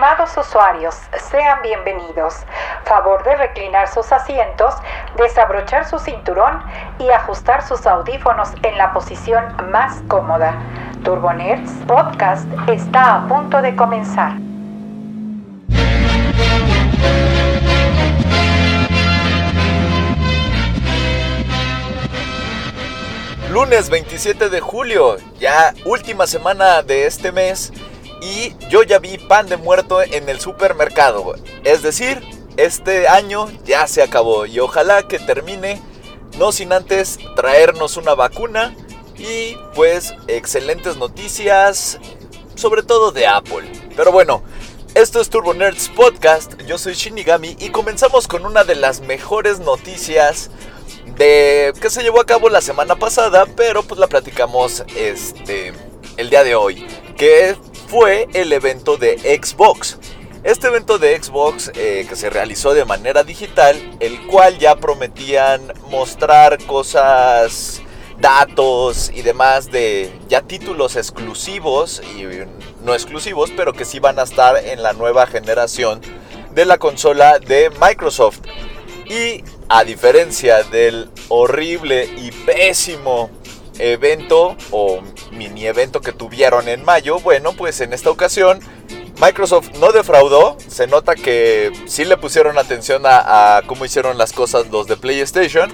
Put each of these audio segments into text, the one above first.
Estimados usuarios, sean bienvenidos. Favor de reclinar sus asientos, desabrochar su cinturón y ajustar sus audífonos en la posición más cómoda. Turbonerds Podcast está a punto de comenzar. Lunes 27 de julio, ya última semana de este mes y yo ya vi pan de muerto en el supermercado. Es decir, este año ya se acabó y ojalá que termine, no sin antes traernos una vacuna y pues excelentes noticias, sobre todo de Apple. Pero bueno, esto es Turbo Nerds Podcast, yo soy Shinigami y comenzamos con una de las mejores noticias de que se llevó a cabo la semana pasada, pero pues la platicamos este el día de hoy, que fue el evento de Xbox. Este evento de Xbox eh, que se realizó de manera digital, el cual ya prometían mostrar cosas, datos y demás de ya títulos exclusivos y no exclusivos, pero que sí van a estar en la nueva generación de la consola de Microsoft. Y a diferencia del horrible y pésimo evento o mini evento que tuvieron en mayo, bueno, pues en esta ocasión Microsoft no defraudó, se nota que sí le pusieron atención a, cómo hicieron las cosas los de PlayStation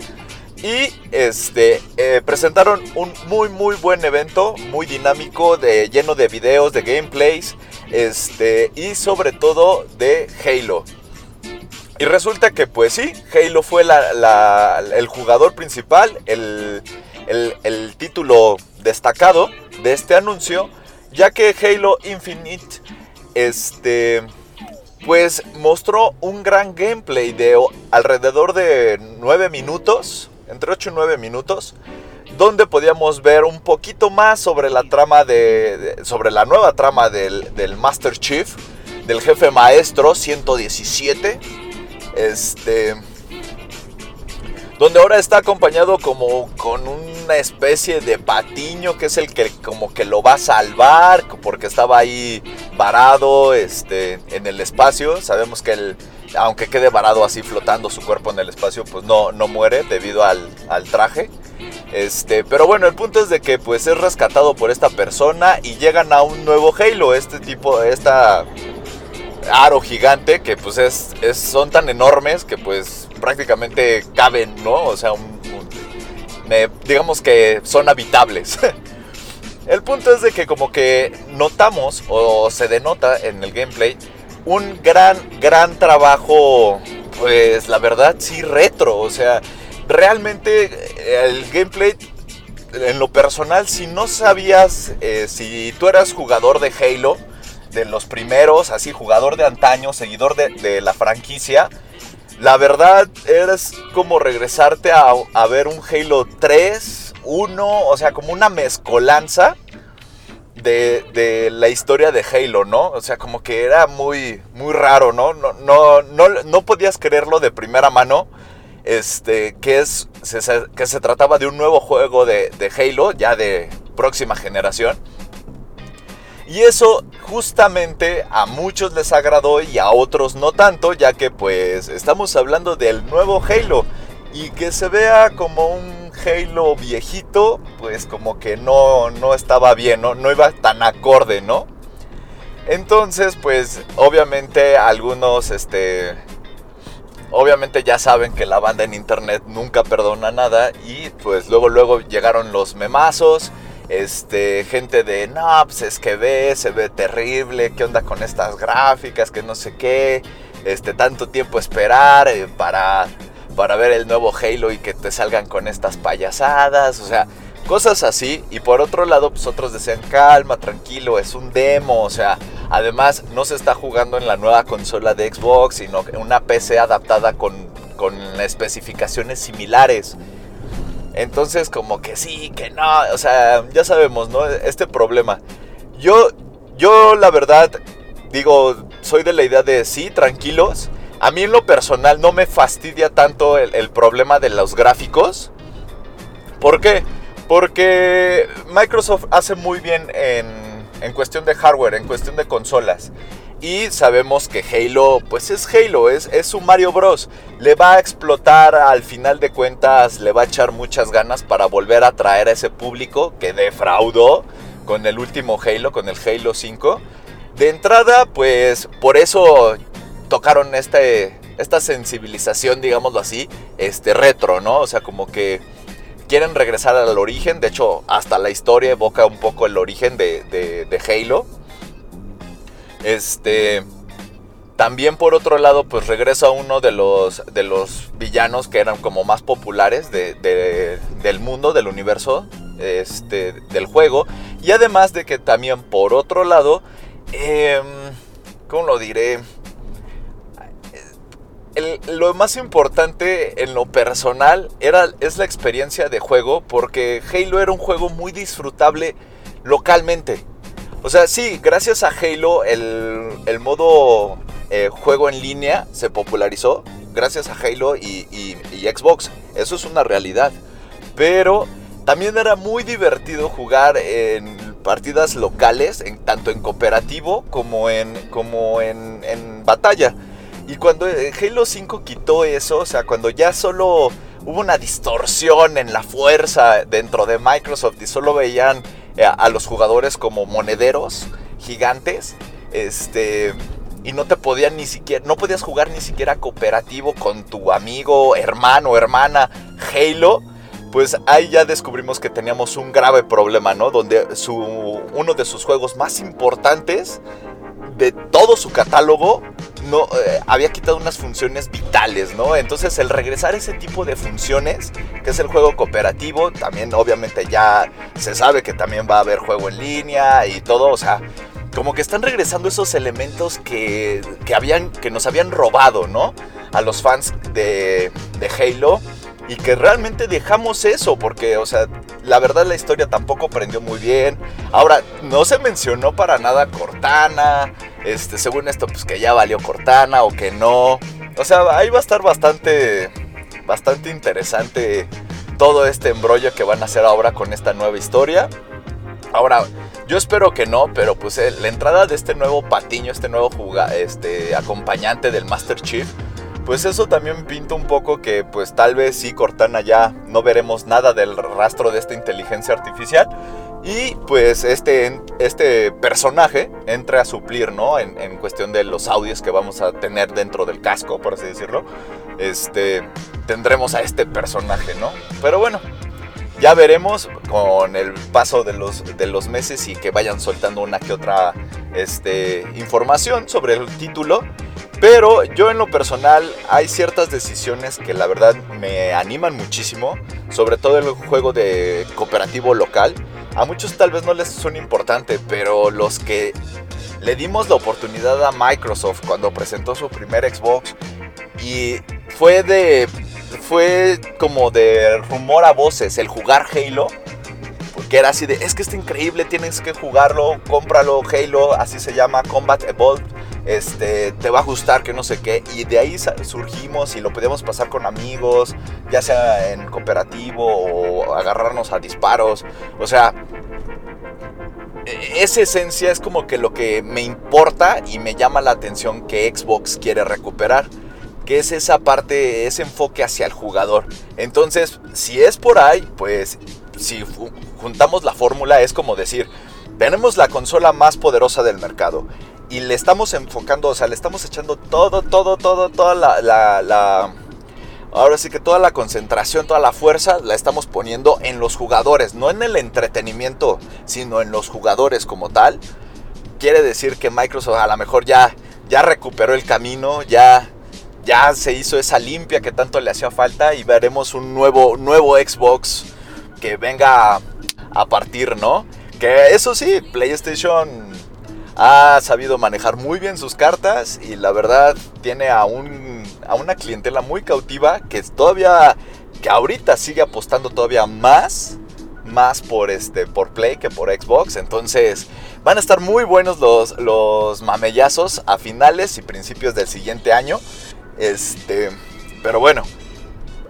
y este eh, presentaron un muy muy buen evento, muy dinámico, de, lleno de videos, de gameplays, este y sobre todo de Halo. Y resulta que pues sí, Halo fue el jugador principal, el, título destacado de este anuncio, ya que Halo Infinite este, pues mostró un gran gameplay de alrededor de 9 minutos, entre 8 y 9 minutos, donde podíamos ver un poquito más sobre la trama de, sobre la nueva trama del, del Master Chief, del jefe maestro 117 este. Donde ahora está acompañado como con una especie de patiño que es el que como que lo va a salvar porque estaba ahí varado este, en el espacio. Sabemos que él, aunque quede varado así flotando su cuerpo en el espacio, pues no, no muere debido al, al traje. Este, pero bueno, el punto es de que pues es rescatado por esta persona y llegan a un nuevo Halo. Este tipo, esta aro gigante que pues es, son tan enormes que pues prácticamente caben, ¿no? O sea, digamos que son habitables. el punto es de que como que notamos o se denota en el gameplay un gran, gran trabajo, pues la verdad sí retro, o sea, realmente el gameplay en lo personal, si no sabías, eh, si tú eras jugador de Halo, de los primeros, así jugador de antaño, seguidor de, la franquicia, la verdad es como regresarte a, ver un Halo 3, 1, o sea, como una mezcolanza de, la historia de Halo, ¿no? O sea, como que era muy, muy raro, ¿no? No, no, no, no podías creerlo de primera mano. Este, que, es, que se trataba de un nuevo juego de, de Halo, ya de próxima generación. Y eso justamente a muchos les agradó y a otros no tanto, ya que pues estamos hablando del nuevo Halo. Y que se vea como un Halo viejito, pues como que no, no estaba bien, ¿no? no iba tan acorde, ¿no? Entonces, pues obviamente algunos, este, obviamente ya saben que la banda en internet nunca perdona nada y pues luego luego llegaron los memazos este, gente de, no, pues es que ve, se ve terrible, qué onda con estas gráficas, que no sé qué, este, tanto tiempo esperar eh, para, para ver el nuevo Halo y que te salgan con estas payasadas, o sea, cosas así. Y por otro lado, pues otros decían, calma, tranquilo, es un demo, o sea, además no se está jugando en la nueva consola de Xbox, sino en una PC adaptada con, con especificaciones similares. Entonces como que sí, que no, o sea, ya sabemos, ¿no? Este problema. Yo, yo la verdad, digo, soy de la idea de sí, tranquilos. A mí en lo personal no me fastidia tanto el, problema de los gráficos. ¿Por qué? Porque Microsoft hace muy bien en, en cuestión de hardware, en cuestión de consolas. Y sabemos que Halo, pues es Halo, es, es su Mario Bros. Le va a explotar al final de cuentas, le va a echar muchas ganas para volver a traer a ese público que defraudó con el último Halo, con el Halo 5. De entrada, pues por eso tocaron este, esta sensibilización, digámoslo así, este retro, ¿no? O sea, como que quieren regresar al origen. De hecho, hasta la historia evoca un poco el origen de, de Halo. Este. También por otro lado, pues regresa uno de los, de los villanos que eran como más populares del mundo, del universo, este, del juego. Y además de que también por otro lado, eh, ¿cómo lo diré? lo más importante en lo personal era, es la experiencia de juego, porque Halo era un juego muy disfrutable localmente. O sea, sí, gracias a Halo el, modo eh, juego en línea se popularizó. Gracias a Halo y, Xbox. Eso es una realidad. Pero también era muy divertido jugar en partidas locales, en, tanto en cooperativo como en, como en, en batalla. Y cuando eh, Halo 5 quitó eso, o sea, cuando ya solo hubo una distorsión en la fuerza dentro de Microsoft y solo veían a los jugadores como monederos gigantes. Este. Y no te podían ni siquiera. No podías jugar ni siquiera cooperativo con tu amigo, hermano, hermana Halo. Pues ahí ya descubrimos que teníamos un grave problema, ¿no? Donde su, uno de sus juegos más importantes de todo su catálogo no eh, había quitado unas funciones vitales, ¿no? Entonces el regresar ese tipo de funciones, que es el juego cooperativo, también obviamente ya se sabe que también va a haber juego en línea y todo, o sea, como que están regresando esos elementos que, que habían, que nos habían robado, ¿no? A los fans de, de Halo y que realmente dejamos eso, porque, o sea, la verdad la historia tampoco prendió muy bien. Ahora, no se mencionó para nada Cortana, este, según esto, pues que ya valió Cortana o que no. O sea, ahí va a estar bastante, bastante interesante todo este embrollo que van a hacer ahora con esta nueva historia. Ahora, yo espero que no, pero pues eh, la entrada de este nuevo patiño, este nuevo este, acompañante del Master Chief, pues eso también pinta un poco que pues tal vez sí Cortana ya no veremos nada del rastro de esta inteligencia artificial y pues este, este personaje entre a suplir, ¿no? En, en, cuestión de los audios que vamos a tener dentro del casco, por así decirlo. Este, tendremos a este personaje, ¿no? Pero bueno, ya veremos con el paso de los, de los meses y que vayan soltando una que otra este, información sobre el título. Pero yo en lo personal hay ciertas decisiones que la verdad me animan muchísimo, sobre todo el juego de cooperativo local. A muchos tal vez no les son importante, pero los que le dimos la oportunidad a Microsoft cuando presentó su primer Xbox y fue de fue como de rumor a voces el jugar Halo, porque era así de, es que está increíble, tienes que jugarlo, cómpralo, Halo, así se llama, Combat Evolved este, te va a gustar, que no sé qué. Y de ahí surgimos y lo podíamos pasar con amigos, ya sea en cooperativo o agarrarnos a disparos. O sea, e-, esa esencia es como que lo que me importa y me llama la atención que Xbox quiere recuperar. Que es esa parte, ese enfoque hacia el jugador. Entonces, si es por ahí, pues si juntamos la fórmula es como decir, tenemos la consola más poderosa del mercado y le estamos enfocando, o sea, le estamos echando todo, todo, todo, toda la, ahora sí que toda la concentración, toda la fuerza la estamos poniendo en los jugadores, no en el entretenimiento, sino en los jugadores como tal. Quiere decir que Microsoft a lo mejor ya, ya recuperó el camino, ya, ya se hizo esa limpia que tanto le hacía falta y veremos un nuevo, nuevo Xbox que venga a partir, ¿no? Que eso sí, PlayStation ha sabido manejar muy bien sus cartas y la verdad tiene a, un, a una clientela muy cautiva que todavía, que ahorita sigue apostando todavía más, más por, este, por Play que por Xbox. Entonces van a estar muy buenos los, los mamellazos a finales y principios del siguiente año. Este, pero bueno,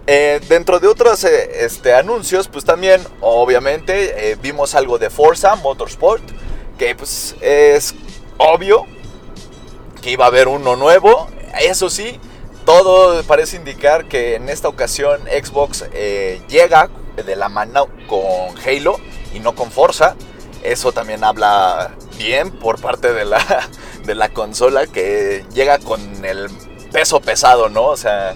eh, dentro de otros eh, este, anuncios, pues también, obviamente, eh, vimos algo de Forza Motorsport que pues es obvio que iba a haber uno nuevo. Eso sí, todo parece indicar que en esta ocasión Xbox llega de la mano con Halo y no con Forza. Eso también habla bien por parte de la, de la consola que llega con el peso pesado, ¿no? O sea,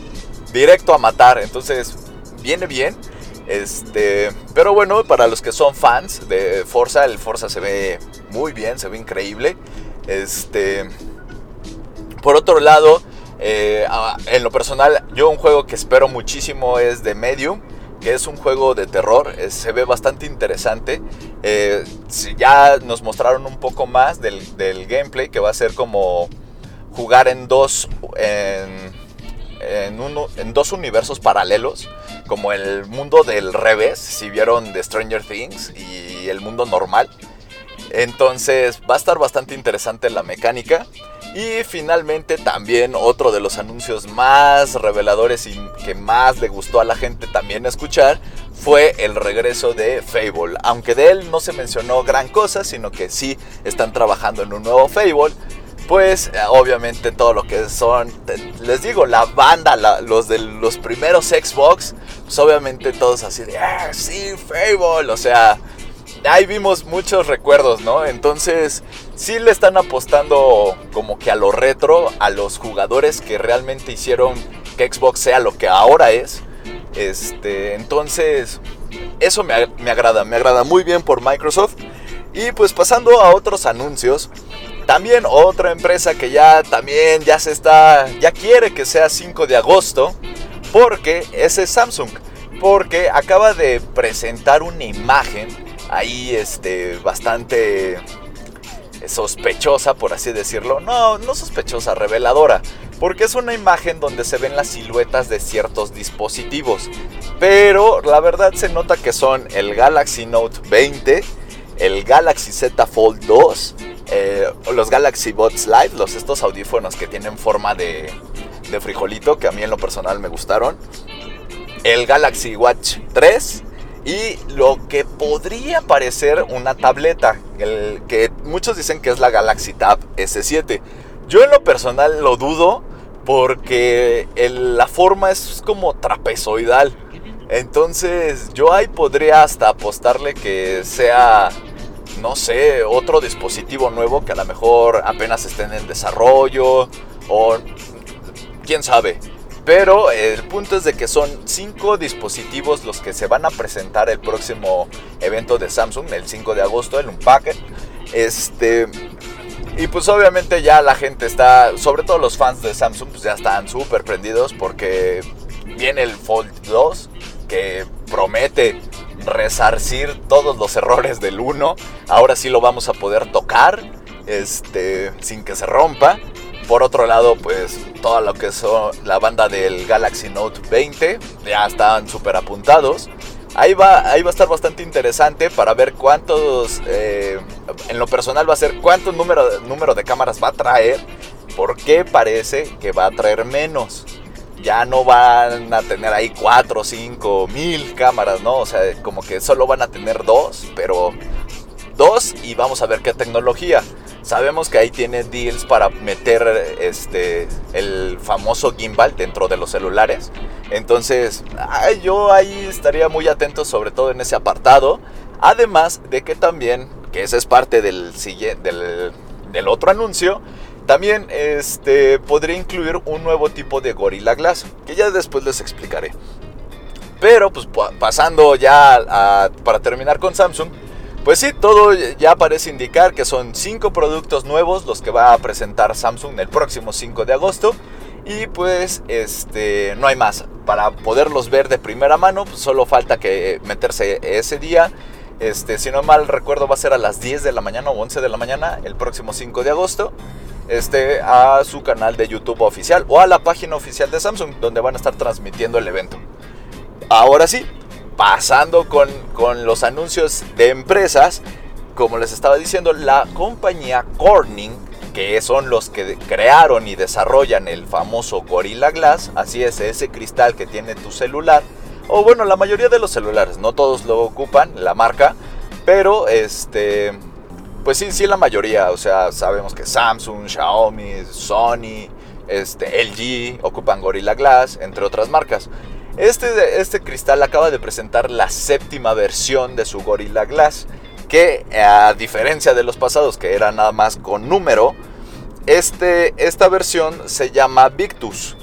directo a matar. Entonces, viene bien. Este, pero bueno, para los que son fans de Forza, el Forza se ve muy bien, se ve increíble. Este, por otro lado, eh, en lo personal, yo un juego que espero muchísimo es de Medium, que es un juego de terror, se ve bastante interesante. Eh, ya nos mostraron un poco más del, del, gameplay, que va a ser como jugar en dos, en, dos universos paralelos, como el mundo del revés, si vieron de Stranger Things, y el mundo normal. Entonces va a estar bastante interesante la mecánica. Y finalmente también otro de los anuncios más reveladores y que más le gustó a la gente también escuchar fue el regreso de Fable. Aunque de él no se mencionó gran cosa, sino que sí están trabajando en un nuevo Fable. Pues eh, obviamente todo lo que son, les digo, la banda, los de los primeros Xbox, pues obviamente todos así de, ah, sí, Fable, o sea, ahí vimos muchos recuerdos, ¿no? Entonces, sí le están apostando como que a lo retro, a los jugadores que realmente hicieron que Xbox sea lo que ahora es. Este, entonces, eso me, me agrada, me agrada muy bien por Microsoft. Y pues pasando a otros anuncios, también otra empresa que ya también ya se está, ya quiere que sea 5 de agosto, porque ese es Samsung, porque acaba de presentar una imagen ahí este, bastante sospechosa, por así decirlo. No, no sospechosa, reveladora. Porque es una imagen donde se ven las siluetas de ciertos dispositivos. Pero la verdad se nota que son el Galaxy Note 20, el Galaxy Z Fold 2, eh, los Galaxy Buds Live, los estos audífonos que tienen forma de, de frijolito, que a mí en lo personal me gustaron. El Galaxy Watch 3 y lo que podría parecer una tableta, el que muchos dicen que es la Galaxy Tab S7. Yo en lo personal lo dudo porque la forma es como trapezoidal. Entonces yo ahí podría hasta apostarle que sea, no sé, otro dispositivo nuevo que a lo mejor apenas estén en desarrollo o quién sabe. Pero el punto es de que son cinco dispositivos los que se van a presentar el próximo evento de Samsung, el 5 de agosto, en un packet. Este, y pues obviamente ya la gente está, sobre todo los fans de Samsung, pues ya están súper prendidos porque viene el Fold 2 que promete resarcir todos los errores del 1. Ahora sí lo vamos a poder tocar este, sin que se rompa. Por otro lado, pues toda lo que son la banda del Galaxy Note 20 ya están súper apuntados. Ahí va, ahí va a estar bastante interesante para ver cuántos, eh, en lo personal va a ser cuánto número, número de cámaras va a traer, porque parece que va a traer menos. Ya no van a tener ahí 4, 5, mil cámaras, ¿no? O sea, como que solo van a tener dos, pero dos y vamos a ver qué tecnología. Sabemos que ahí tiene deals para meter este el famoso gimbal dentro de los celulares. Entonces, yo ahí estaría muy atento sobre todo en ese apartado. Además de que también, que ese es parte del, del, del otro anuncio, también este, podría incluir un nuevo tipo de Gorilla Glass, que ya después les explicaré. Pero pues pasando ya para terminar con Samsung, pues sí, todo ya parece indicar que son cinco productos nuevos los que va a presentar Samsung el próximo 5 de agosto. Y pues este no hay más. Para poderlos ver de primera mano, pues solo falta que meterse ese día. Este, si no mal recuerdo, va a ser a las 10 de la mañana o 11 de la mañana el próximo 5 de agosto. Este, a su canal de YouTube oficial o a la página oficial de Samsung, donde van a estar transmitiendo el evento. Ahora sí, pasando con, los anuncios de empresas, como les estaba diciendo, la compañía Corning, que son los que crearon y desarrollan el famoso Gorilla Glass, así es, ese cristal que tiene tu celular, o bueno, la mayoría de los celulares, no todos lo ocupan, la marca, pero este, pues sí, sí la mayoría, o sea, sabemos que Samsung, Xiaomi, Sony, este, LG ocupan Gorilla Glass, entre otras marcas. Este, este cristal acaba de presentar la séptima versión de su Gorilla Glass, que a diferencia de los pasados, que era nada más con número, este, esta versión se llama Victus.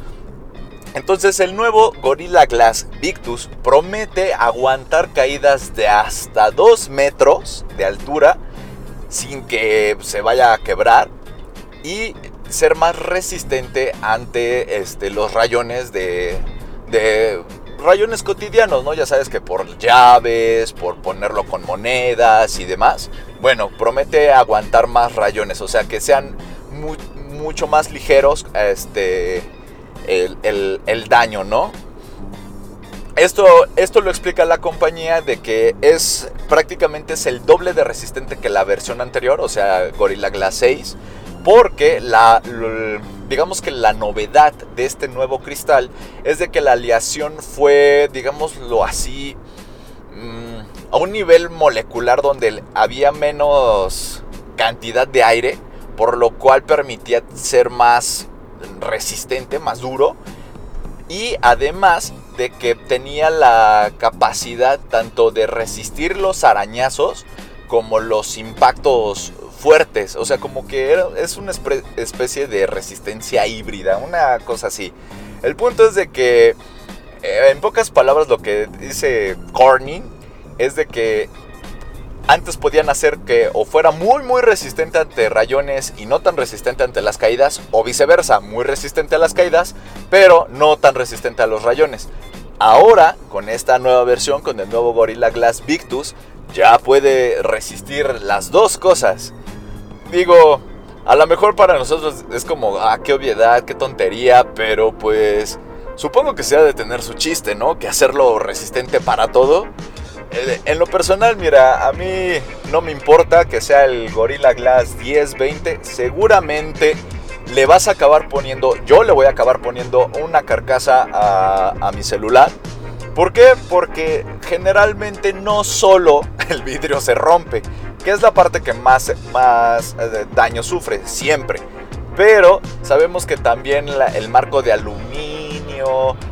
Entonces el nuevo Gorilla Glass Victus promete aguantar caídas de hasta 2 metros de altura sin que se vaya a quebrar y ser más resistente ante este, los rayones de, de rayones cotidianos, ¿no? Ya sabes que por llaves, por ponerlo con monedas y demás. Bueno, promete aguantar más rayones, o sea que sean mucho más ligeros este, el, el daño, ¿no? Esto, esto lo explica la compañía de que es prácticamente es el doble de resistente que la versión anterior, o sea, Gorilla Glass 6, porque la, digamos que la novedad de este nuevo cristal es de que la aleación fue, digámoslo así, mm, a un nivel molecular donde había menos cantidad de aire, por lo cual permitía ser más resistente, más duro y además de que tenía la capacidad tanto de resistir los arañazos como los impactos fuertes, o sea, como que es una especie de resistencia híbrida, una cosa así. El punto es de que, eh, en pocas palabras, lo que dice Corning es de que antes podían hacer que o fuera muy muy resistente ante rayones y no tan resistente ante las caídas, o viceversa, muy resistente a las caídas, pero no tan resistente a los rayones. Ahora, con esta nueva versión, con el nuevo Gorilla Glass Victus, ya puede resistir las dos cosas. Digo, a lo mejor para nosotros es como, ah, qué obviedad, qué tontería, pero pues supongo que se ha de tener su chiste, ¿no? Que hacerlo resistente para todo en lo personal, mira, a mí no me importa que sea el Gorilla Glass 10, 20. Seguramente le vas a acabar poniendo, yo le voy a acabar poniendo una carcasa a, mi celular. ¿Por qué? Porque generalmente no solo el vidrio se rompe, que es la parte que más, más eh, daño sufre, siempre. Pero sabemos que también el marco de aluminio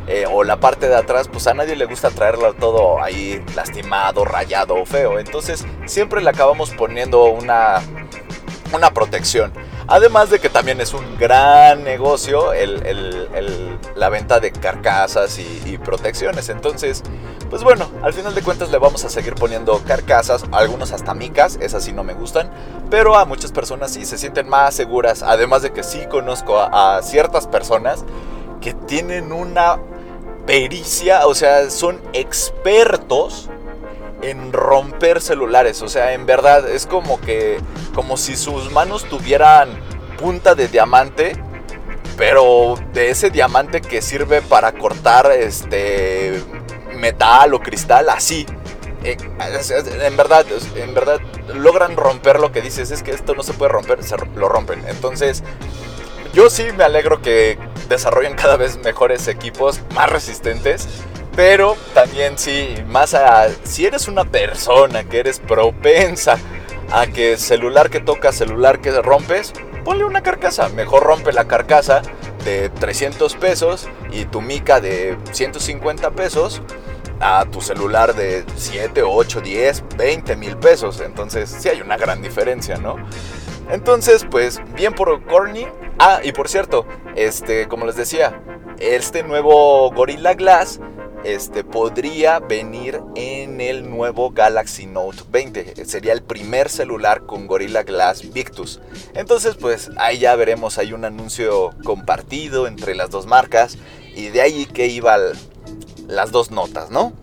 eh, o la parte de atrás, pues a nadie le gusta traerlo todo ahí lastimado, rayado o feo. Entonces siempre le acabamos poniendo una, una protección. Además de que también es un gran negocio la venta de carcasas y, protecciones. Entonces, pues bueno, al final de cuentas le vamos a seguir poniendo carcasas, algunos hasta micas, esas sí no me gustan, pero a muchas personas sí se sienten más seguras. Además de que sí conozco a ciertas personas que tienen una pericia, o sea, son expertos en romper celulares, o sea, en verdad es como que como si sus manos tuvieran punta de diamante, pero de ese diamante que sirve para cortar este metal o cristal así. Eh, en verdad, en verdad logran romper lo que dices, es que esto no se puede romper, se lo rompen. Entonces, yo sí me alegro que desarrollen cada vez mejores equipos, más resistentes. Pero también sí, más a... Si eres una persona que eres propensa a que celular que toca, celular que rompes, ponle una carcasa. Mejor rompe la carcasa de 300 pesos y tu mica de 150 pesos a tu celular de 7, 8, 10, 20 mil pesos. Entonces sí hay una gran diferencia, ¿no? Entonces, pues bien por Corny. Ah, y por cierto, este, como les decía, este nuevo Gorilla Glass este, podría venir en el nuevo Galaxy Note 20. Sería el primer celular con Gorilla Glass Victus. Entonces, pues ahí ya veremos, hay un anuncio compartido entre las dos marcas y de ahí que iban las dos notas, ¿no?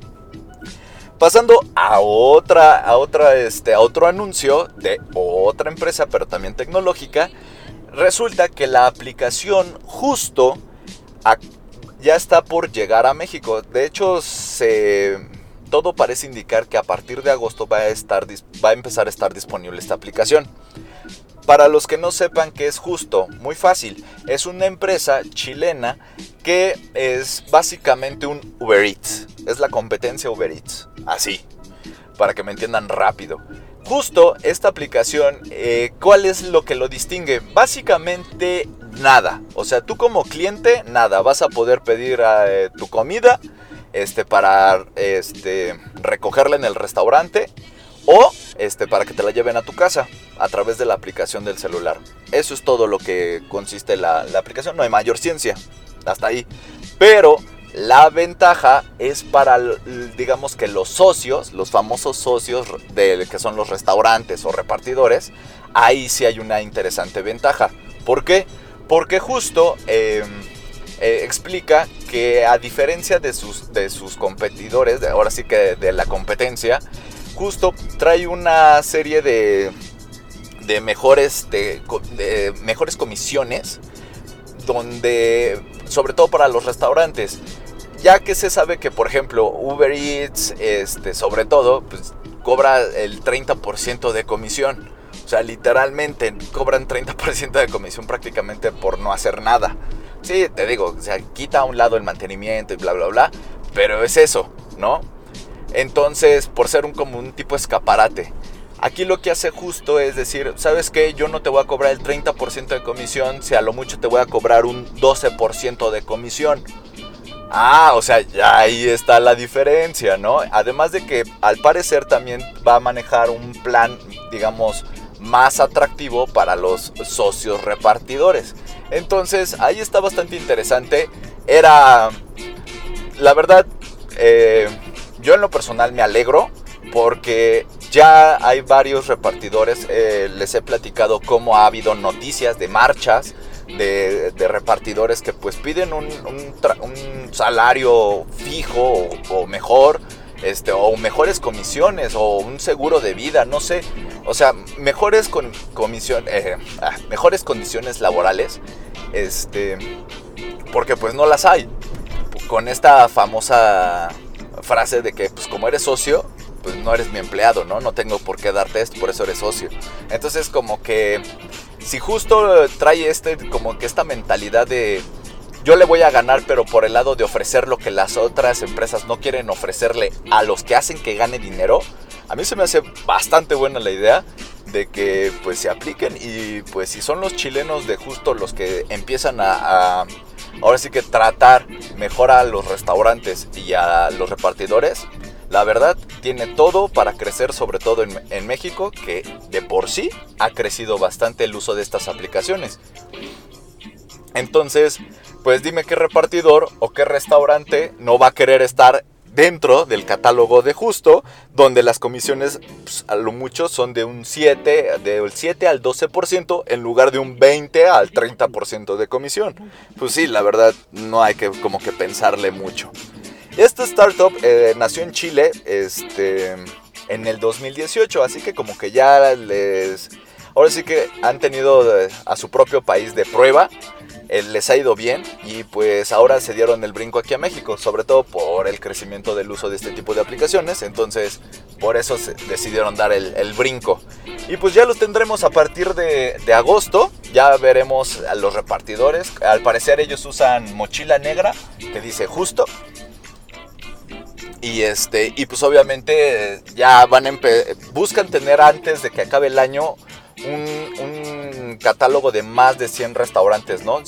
Pasando a otra, a otra, este, a otro anuncio de otra empresa, pero también tecnológica, resulta que la aplicación justo ya está por llegar a México. De hecho, todo parece indicar que a partir de agosto va a, estar, va a empezar a estar disponible esta aplicación. Para los que no sepan qué es justo, muy fácil. Es una empresa chilena que es básicamente un Uber Eats. Es la competencia Uber Eats. Así. para que me entiendan rápido. Justo esta aplicación, eh, ¿cuál es lo que lo distingue? Básicamente nada. O sea, tú como cliente, nada. Vas a poder pedir eh, tu comida este, para este, recogerla en el restaurante o este, para que te la lleven a tu casa a través de la aplicación del celular. Eso es todo lo que consiste la aplicación. No hay mayor ciencia. Hasta ahí. Pero la ventaja es para, digamos que los socios, los famosos socios de, que son los restaurantes o repartidores, ahí sí hay una interesante ventaja. ¿Por qué? Porque justo em, eh, explica que a diferencia de sus, de sus competidores, ahora sí que de, la competencia, justo trae una serie de, de mejores, de mejores comisiones donde, sobre todo para los restaurantes, ya que se sabe que, por ejemplo, Uber Eats, este, sobre todo, pues cobra el 30% de comisión. O sea, literalmente cobran 30% de comisión prácticamente por no hacer nada. Sí, te digo, o quita a un lado el mantenimiento y bla, bla, bla. Pero es eso, ¿no? Entonces, por ser un, como un tipo escaparate. Aquí lo que hace justo es decir, ¿sabes qué? Yo no te voy a cobrar el 30% de comisión, si a lo mucho te voy a cobrar un 12% de comisión. Ah, o sea, ahí está la diferencia, ¿no? Además de que al parecer también va a manejar un plan, digamos, más atractivo para los socios repartidores. Entonces, ahí está bastante interesante. Era, la verdad, eh, yo en lo personal me alegro porque ya hay varios repartidores, eh, les he platicado cómo ha habido noticias de marchas de, repartidores que pues piden un, salario fijo o, mejor, este, o mejores comisiones o un seguro de vida, no sé, o sea, mejores con comisión, eh, ah, mejores condiciones laborales, este, porque pues no las hay. Con esta famosa frase de que pues como eres socio, pues no eres mi empleado, ¿no? No tengo por qué darte esto, por eso eres socio. Entonces como que si justo trae este, como que esta mentalidad de yo le voy a ganar, pero por el lado de ofrecer lo que las otras empresas no quieren ofrecerle a los que hacen que gane dinero, a mí se me hace bastante buena la idea de que pues se apliquen. Y pues si son los chilenos de justo los que empiezan a, a ahora sí que tratar mejor a los restaurantes y a los repartidores, la verdad, tiene todo para crecer, sobre todo en, México, que de por sí ha crecido bastante el uso de estas aplicaciones. Entonces, pues dime qué repartidor o qué restaurante no va a querer estar dentro del catálogo de justo, donde las comisiones pues, a lo mucho son de un 7, del 7 al 12% en lugar de un 20 al 30% de comisión. Pues sí, la verdad no hay que como que pensarle mucho. Esta startup eh, nació en Chile este, en el 2018, así que como que ya les... Ahora sí que han tenido eh, a su propio país de prueba, eh, les ha ido bien y pues ahora se dieron el brinco aquí a México, sobre todo por el crecimiento del uso de este tipo de aplicaciones, entonces por eso se decidieron dar el, brinco. Y pues ya los tendremos a partir de, de, agosto, ya veremos a los repartidores, al parecer ellos usan mochila negra que dice justo y este, y pues obviamente ya van a buscan tener antes de que acabe el año un, catálogo de más de 100 restaurantes, ¿no?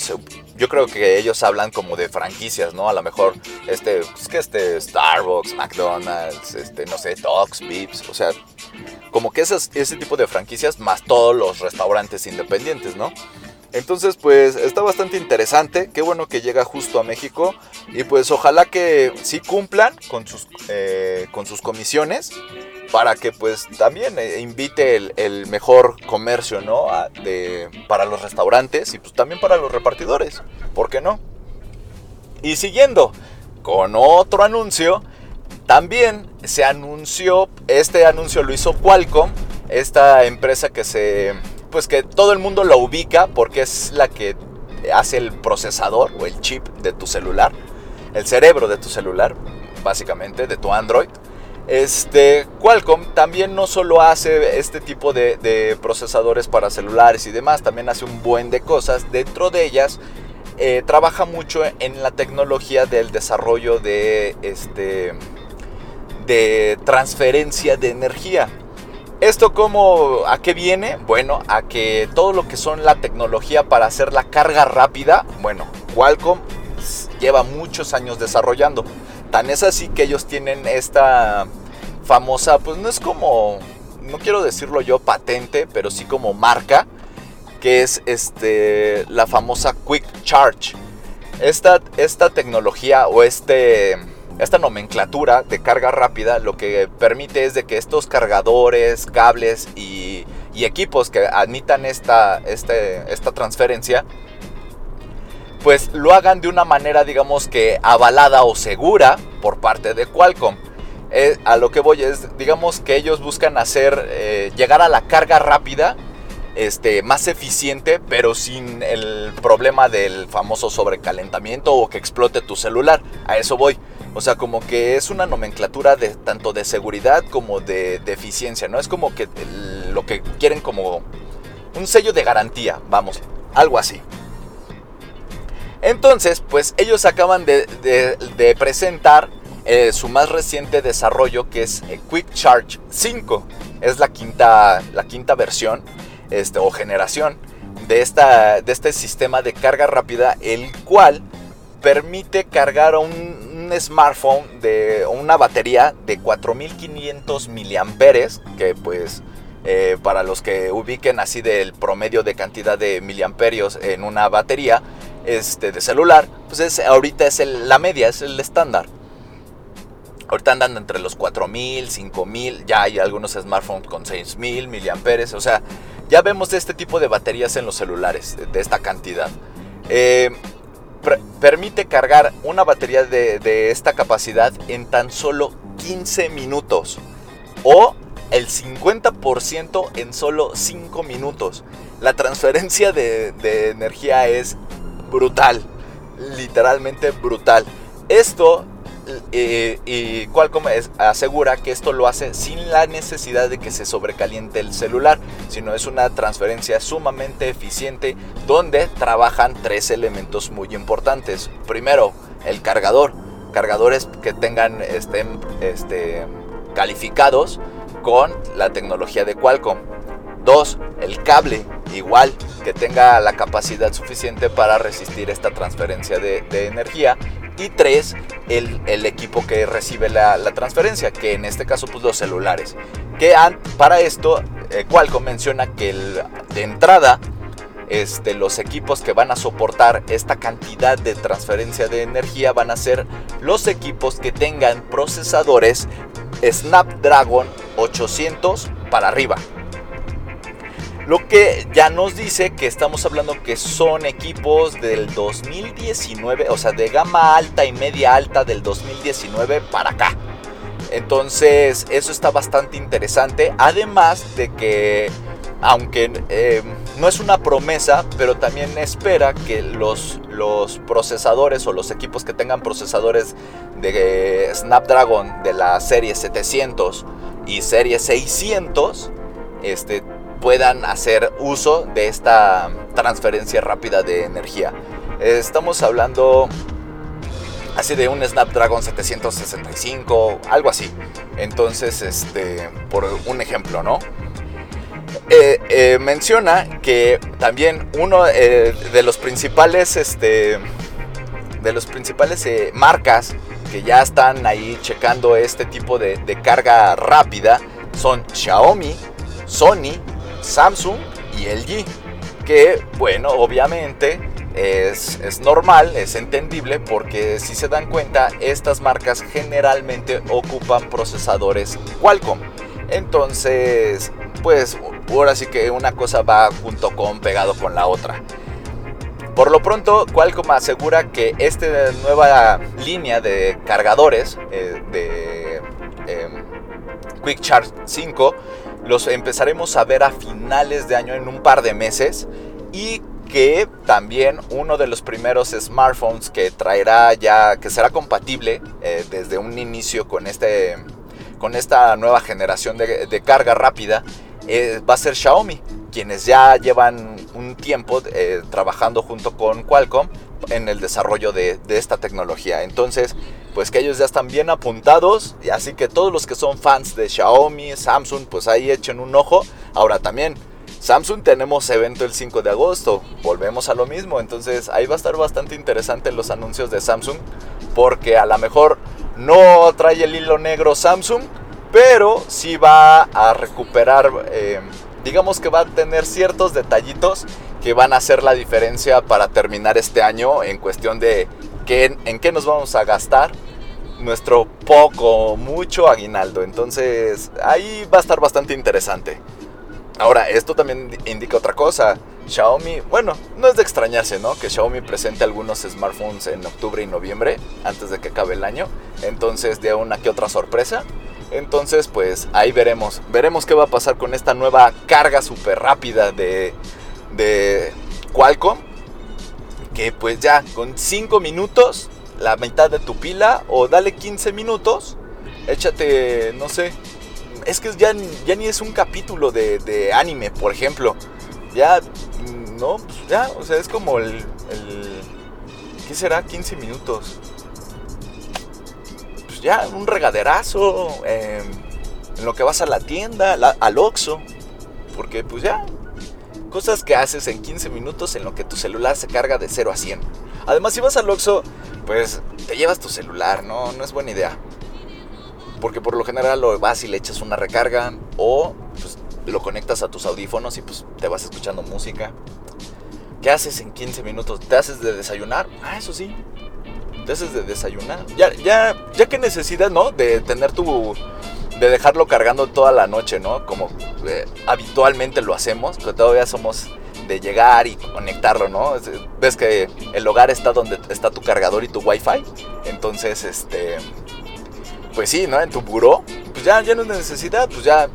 Yo creo que ellos hablan como de franquicias, ¿no? A lo mejor este, pues que este Starbucks, McDonald's, este, no sé, Docs, Vips, o sea, como que ese tipo de franquicias más todos los restaurantes independientes, ¿no? Entonces, pues está bastante interesante. Qué bueno que llega justo a México. Y pues ojalá que sí cumplan con sus, eh, con sus comisiones. Para que pues también eh, invite el, mejor comercio, ¿no? de, para los restaurantes y pues también para los repartidores. ¿Por qué no? Y siguiendo con otro anuncio. También se anunció, este anuncio lo hizo Qualcomm, esta empresa que se pues que todo el mundo lo ubica porque es la que hace el procesador o el chip de tu celular, el cerebro de tu celular, básicamente, de tu Android. Este, Qualcomm también no solo hace este tipo de, procesadores para celulares y demás, también hace un buen de cosas. Dentro de ellas, eh, trabaja mucho en la tecnología del desarrollo de este de transferencia de energía. ¿Esto cómo, a qué viene? Bueno, a que todo lo que son la tecnología para hacer la carga rápida, bueno, Qualcomm lleva muchos años desarrollando. Tan es así que ellos tienen esta famosa, pues no es como, no quiero decirlo yo patente, pero sí como marca, que es este, la famosa Quick Charge. Esta, esta tecnología o este esta nomenclatura de carga rápida lo que permite es de que estos cargadores, cables y, equipos que admitan esta, este, esta transferencia, pues lo hagan de una manera, digamos que avalada o segura por parte de Qualcomm. Eh, a lo que voy es, digamos que ellos buscan hacer, eh, llegar a la carga rápida este, más eficiente, pero sin el problema del famoso sobrecalentamiento o que explote tu celular. A eso voy. O sea, como que es una nomenclatura de tanto de seguridad como de, eficiencia, ¿no? Es como que lo que quieren como un sello de garantía, vamos, algo así. Entonces, pues ellos acaban de, presentar eh, su más reciente desarrollo que es eh, Quick Charge 5. Es la quinta, la quinta versión este, o generación de, esta, de este sistema de carga rápida, el cual permite cargar un, smartphone de una batería de 4500 miliamperes, que pues eh, para los que ubiquen así del promedio de cantidad de miliamperios en una batería este, de celular, pues es, ahorita es la media, es el estándar. Ahorita andan entre los 4000, 5000, ya hay algunos smartphones con 6000 miliamperes, o sea, ya vemos este tipo de baterías en los celulares, de, esta cantidad. Eh, permite cargar una batería de, esta capacidad en tan solo 15 minutos o el 50% en solo 5 minutos. La transferencia de, de energía es brutal, literalmente brutal. Esto y, Qualcomm asegura que esto lo hace sin la necesidad de que se sobrecaliente el celular, sino es una transferencia sumamente eficiente donde trabajan tres elementos muy importantes. Primero, el cargador, cargadores que tengan estén este, calificados con la tecnología de Qualcomm. Dos, el cable, igual que tenga la capacidad suficiente para resistir esta transferencia de, de energía y tres, el, equipo que recibe la, transferencia, que en este caso pues los celulares. Que para esto eh, Qualcomm menciona que de entrada este, los equipos que van a soportar esta cantidad de transferencia de energía van a ser los equipos que tengan procesadores Snapdragon 800 para arriba. Lo que ya nos dice que estamos hablando que son equipos del 2019, o sea, de gama alta y media alta del 2019 para acá. Entonces, eso está bastante interesante. Además de que, aunque eh, no es una promesa, pero también espera que los, los procesadores o los equipos que tengan procesadores de Snapdragon de la serie 700 y serie 600, este, puedan hacer uso de esta transferencia rápida de energía. Estamos hablando así de un Snapdragon 765, algo así. Entonces, este, por un ejemplo, ¿no? Eh, eh, menciona que también uno eh, de los principales, este, de los principales marcas que ya están ahí checando este tipo de, de carga rápida son Xiaomi, Sony Samsung y LG. Que bueno, obviamente es, es, normal, es entendible porque si se dan cuenta, estas marcas generalmente ocupan procesadores Qualcomm. Entonces, pues ahora sí que una cosa va junto con pegado con la otra. Por lo pronto, Qualcomm asegura que esta nueva línea de cargadores eh, de em, Quick Charge 5 los empezaremos a ver a finales de año en un par de meses y que también uno de los primeros smartphones que traerá ya, que será compatible eh, desde un inicio con, este, con esta nueva generación de, carga rápida, eh, va a ser Xiaomi, quienes ya llevan un tiempo eh, trabajando junto con Qualcomm en el desarrollo de, de esta tecnología. Entonces, pues que ellos ya están bien apuntados y así que todos los que son fans de Xiaomi, Samsung, pues ahí echen un ojo. Ahora también, Samsung tenemos evento el 5 de agosto, volvemos a lo mismo, entonces ahí va a estar bastante interesante los anuncios de Samsung porque a lo mejor no trae el hilo negro Samsung, pero sí va a recuperar, eh, digamos que va a tener ciertos detallitos que van a hacer la diferencia para terminar este año en cuestión de qué, en qué nos vamos a gastar nuestro poco, mucho aguinaldo. Entonces ahí va a estar bastante interesante. Ahora, esto también indica otra cosa. Xiaomi, bueno, no es de extrañarse, ¿no? Que Xiaomi presente algunos smartphones en octubre y noviembre, antes de que acabe el año. Entonces, de una que otra sorpresa. Entonces, pues ahí veremos. Veremos qué va a pasar con esta nueva carga súper rápida de, de Qualcomm. Que pues ya, con 5 minutos, la mitad de tu pila, o dale 15 minutos, échate, no sé, es que ya, ya ni es un capítulo de, anime, por ejemplo. Ya, no, pues ya, o sea, es como el, ¿qué será? 15 minutos. Pues ya, un regaderazo, em, en lo que vas a la tienda, al Oxxo, porque pues ya, cosas que haces en 15 minutos en lo que tu celular se carga de 0 a 100. Además, si vas al Oxxo, pues te llevas tu celular, ¿no? No es buena idea. Porque por lo general lo vas y le echas una recarga o pues, lo conectas a tus audífonos y pues te vas escuchando música. ¿Qué haces en 15 minutos? ¿Te haces de desayunar? Ah, eso sí. Te haces de desayunar. Ya, ya, ya que necesidad, ¿no? De tener tu... De dejarlo cargando toda la noche, ¿no? Como eh, habitualmente lo hacemos, que todavía somos de llegar y conectarlo, ¿no? Ves que el hogar está donde está tu cargador y tu wifi. Entonces, este pues sí, ¿no? En tu buró, pues ya, ya no es necesidad, pues ya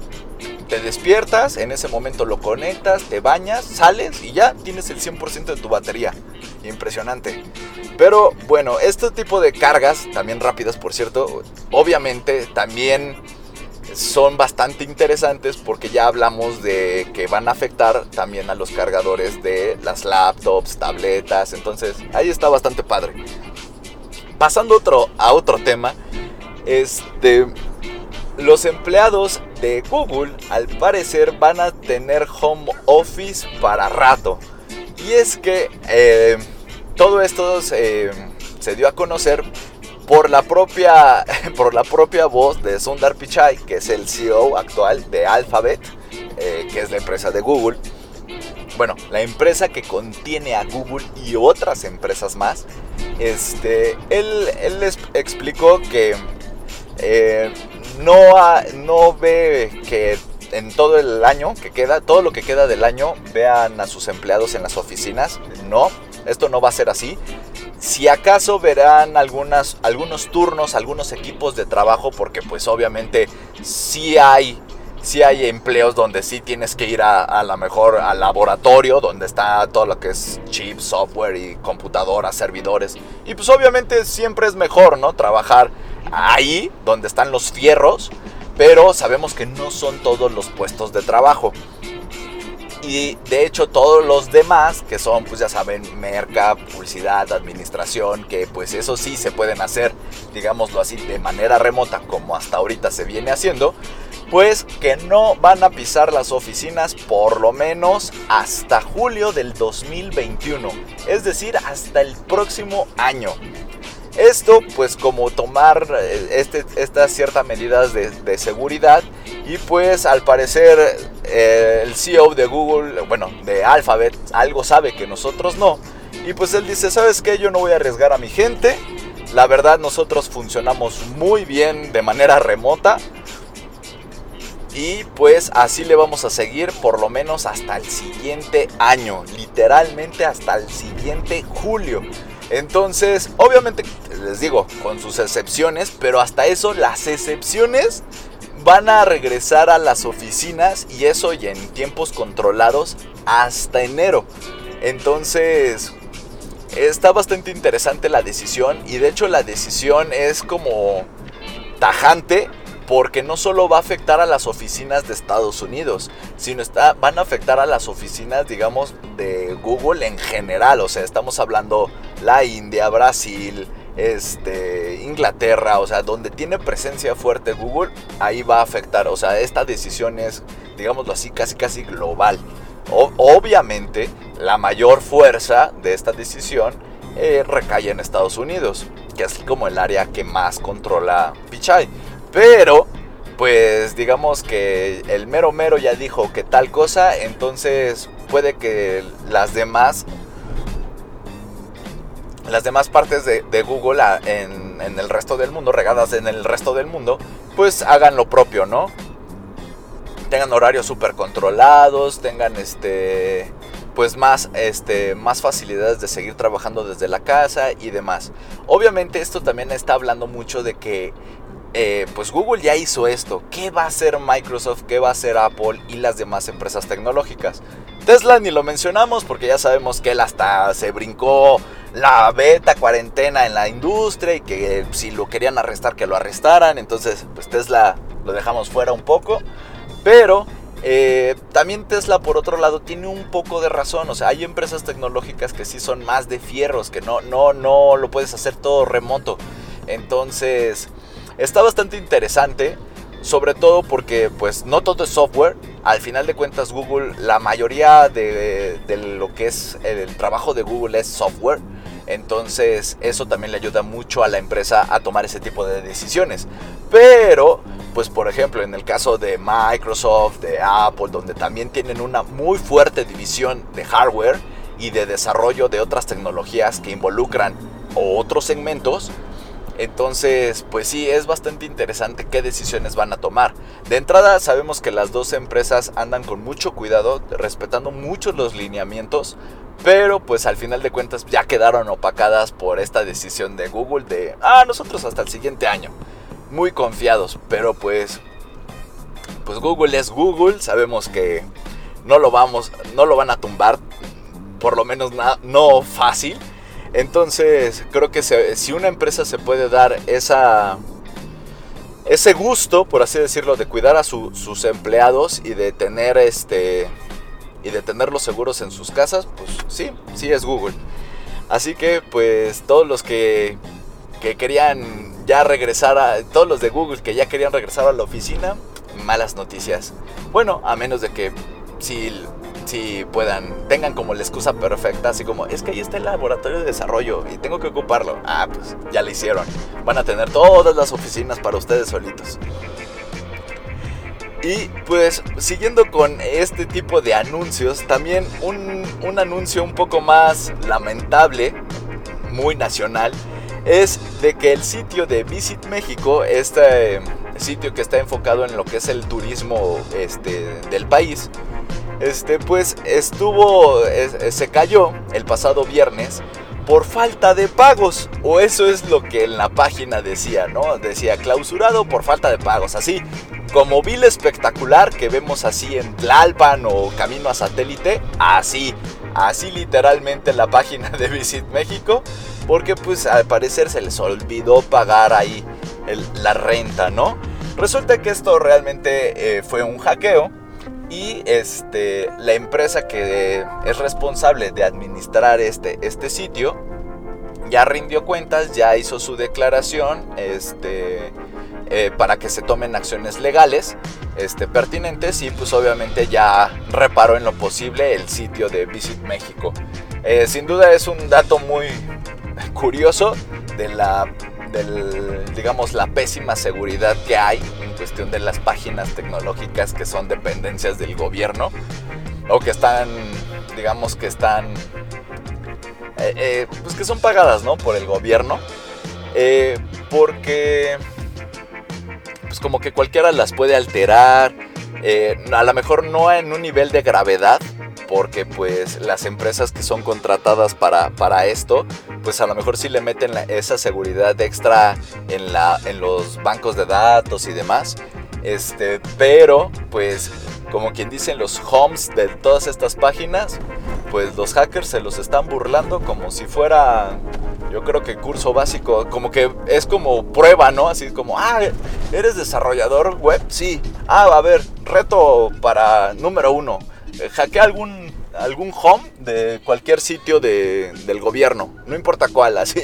te despiertas, en ese momento lo conectas, te bañas, sales y ya tienes el 100% de tu batería. Impresionante. Pero bueno, este tipo de cargas, también rápidas por cierto, obviamente también son bastante interesantes porque ya hablamos de que van a afectar también a los cargadores de las laptops, tabletas, entonces ahí está bastante padre. Pasando otro, a otro tema, este, los empleados de Google al parecer van a tener home office para rato. Y es que eh, todo esto se, dio a conocer por la propia, por la propia voz de Sundar Pichai, que es el CEO actual de Alphabet, eh, que es la empresa de Google. Bueno, la empresa que contiene a Google y otras empresas más. Este, él, él les explicó que eh, no, no ve que en todo el año que queda, todo lo que queda del año, vean a sus empleados en las oficinas. No, esto no va a ser así. Si acaso verán algunos turnos, algunos equipos de trabajo, porque pues obviamente sí hay, sí hay empleos donde sí tienes que ir a, a lo mejor al laboratorio, donde está todo lo que es chip, software y computadoras, servidores. Y pues obviamente siempre es mejor, ¿no? Trabajar ahí donde están los fierros, pero sabemos que no son todos los puestos de trabajo. Y de hecho todos los demás, que son pues ya saben, merca, publicidad, administración, que pues eso sí se pueden hacer, digámoslo así, de manera remota como hasta ahorita se viene haciendo, pues que no van a pisar las oficinas por lo menos hasta julio del 2021, es decir, hasta el próximo año. Esto pues como tomar eh, este, estas ciertas medidas de, seguridad y pues al parecer eh, el CEO de Google, bueno, de Alphabet, algo sabe que nosotros no. Y pues él dice, ¿sabes qué? Yo no voy a arriesgar a mi gente. La verdad nosotros funcionamos muy bien de manera remota. Y pues así le vamos a seguir por lo menos hasta el siguiente año. Literalmente hasta el siguiente julio. Entonces, obviamente, les digo, con sus excepciones, pero hasta eso, las excepciones van a regresar a las oficinas y eso ya en tiempos controlados hasta enero. Entonces, está bastante interesante la decisión y de hecho la decisión es como tajante porque no solo va a afectar a las oficinas de Estados Unidos, sino está, van a afectar a las oficinas, digamos, de Google en general. O sea, estamos hablando la India, Brasil, este, Inglaterra, o sea, donde tiene presencia fuerte Google, ahí va a afectar. O sea, esta decisión es, digámoslo así, casi casi global. obviamente, la mayor fuerza de esta decisión eh, recae en Estados Unidos, que es como el área que más controla Pichai. Pero, pues digamos que el mero mero ya dijo que tal cosa, entonces puede que las demás las demás partes de, Google en, en, el resto del mundo, regadas en el resto del mundo, pues hagan lo propio, ¿no? Tengan horarios súper controlados, tengan este pues más, este, más facilidades de seguir trabajando desde la casa y demás. Obviamente esto también está hablando mucho de que eh, pues Google ya hizo esto. ¿Qué va a hacer Microsoft? ¿Qué va a hacer Apple y las demás empresas tecnológicas? Tesla ni lo mencionamos porque ya sabemos que él hasta se brincó la beta cuarentena en la industria y que si lo querían arrestar que lo arrestaran. Entonces pues Tesla lo dejamos fuera un poco. Pero eh, también Tesla por otro lado tiene un poco de razón. O sea, hay empresas tecnológicas que sí son más de fierros, que no, no, no lo puedes hacer todo remoto. Entonces Está bastante interesante, sobre todo porque pues no todo es software. Al final de cuentas Google, la mayoría de, lo que es el trabajo de Google es software. Entonces eso también le ayuda mucho a la empresa a tomar ese tipo de decisiones. Pero, pues por ejemplo, en el caso de Microsoft, de Apple, donde también tienen una muy fuerte división de hardware y de desarrollo de otras tecnologías que involucran otros segmentos, entonces, pues sí, es bastante interesante qué decisiones van a tomar. De entrada, sabemos que las dos empresas andan con mucho cuidado, respetando mucho los lineamientos, pero pues al final de cuentas ya quedaron opacadas por esta decisión de Google de, ah, nosotros hasta el siguiente año. Muy confiados, pero pues, pues Google es Google, sabemos que no lo vamos, no lo van a tumbar, por lo menos no fácil. Entonces, creo que si una empresa se puede dar ese gusto, por así decirlo, de cuidar a sus empleados y de tener este y de tenerlos seguros en sus casas, pues sí, sí es Google. Así que pues todos los que, que querían ya regresar a todos los de Google que ya querían regresar a la oficina, malas noticias. Bueno, a menos de que si si puedan, tengan como la excusa perfecta, así como, es que ahí está el laboratorio de desarrollo y tengo que ocuparlo. Ah, pues ya lo hicieron. Van a tener todas las oficinas para ustedes solitos. Y pues siguiendo con este tipo de anuncios, también un, un anuncio un poco más lamentable, muy nacional, es de que el sitio de Visit México, este sitio que está enfocado en lo que es el turismo este, del país, este, pues estuvo, se cayó el pasado viernes por falta de pagos. O eso es lo que en la página decía, ¿no? Decía clausurado por falta de pagos. Así como vil espectacular que vemos así en Tlalpan o Camino a Satélite. Así, así literalmente en la página de Visit México. Porque pues al parecer se les olvidó pagar ahí la renta, ¿no? Resulta que esto realmente eh, fue un hackeo y este, la empresa que es responsable de administrar este, este sitio ya rindió cuentas, ya hizo su declaración este, eh, para que se tomen acciones legales este, pertinentes y pues obviamente ya reparó en lo posible el sitio de Visit México. Eh, sin duda es un dato muy curioso de la del, digamos, la pésima seguridad que hay en cuestión de las páginas tecnológicas que son dependencias del gobierno o que están, digamos, que están, eh, eh, pues que son pagadas, ¿no? Por el gobierno. Eh, porque, pues como que cualquiera las puede alterar, a lo mejor no en un nivel de gravedad, porque pues las empresas que son contratadas para, para esto, pues a lo mejor sí le meten esa seguridad extra en, la, en los bancos de datos y demás. Este, pero pues como quien dice los homes de todas estas páginas, pues los hackers se los están burlando como si fuera Yo creo que curso básico, como que es como prueba, ¿no? Así como, ah, ¿eres desarrollador web? Sí. Ah, a ver, reto para número uno. Eh, hackea algún, algún home de cualquier sitio de, del gobierno. No importa cuál, así.